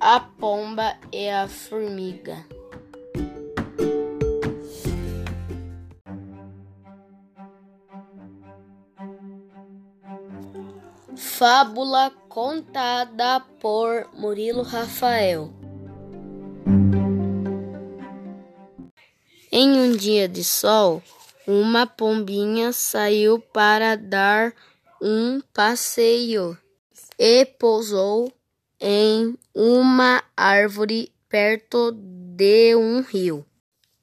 a pomba e a formiga. Fábula contada por Murilo Rafael. Em um dia de sol, uma pombinha saiu para dar um passeio e pousou em uma árvore perto de um rio.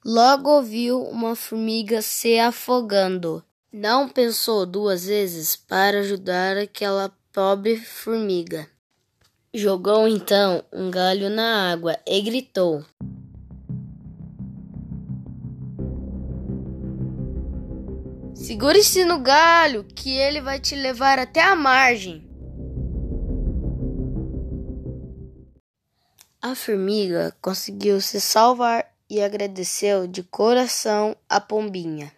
Logo viu uma formiga se afogando. Não pensou duas vezes para ajudar aquela pobre formiga. Jogou então um galho na água e gritou: Segure-se no galho, que ele vai te levar até a margem. A formiga conseguiu se salvar e agradeceu de coração a pombinha.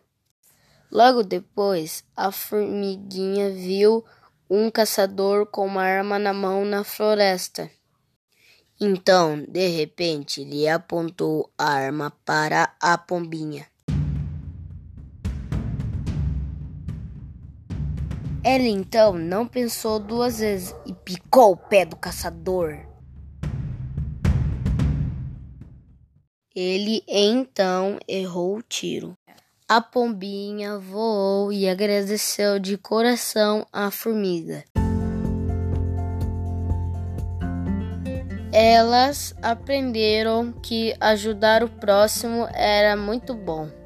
Logo depois, a formiguinha viu um caçador com uma arma na mão na floresta. Então, de repente, ele apontou a arma para a pombinha. Ela então não pensou duas vezes e picou o pé do caçador. Ele então errou o tiro. A pombinha voou e agradeceu de coração à formiga. Elas aprenderam que ajudar o próximo era muito bom.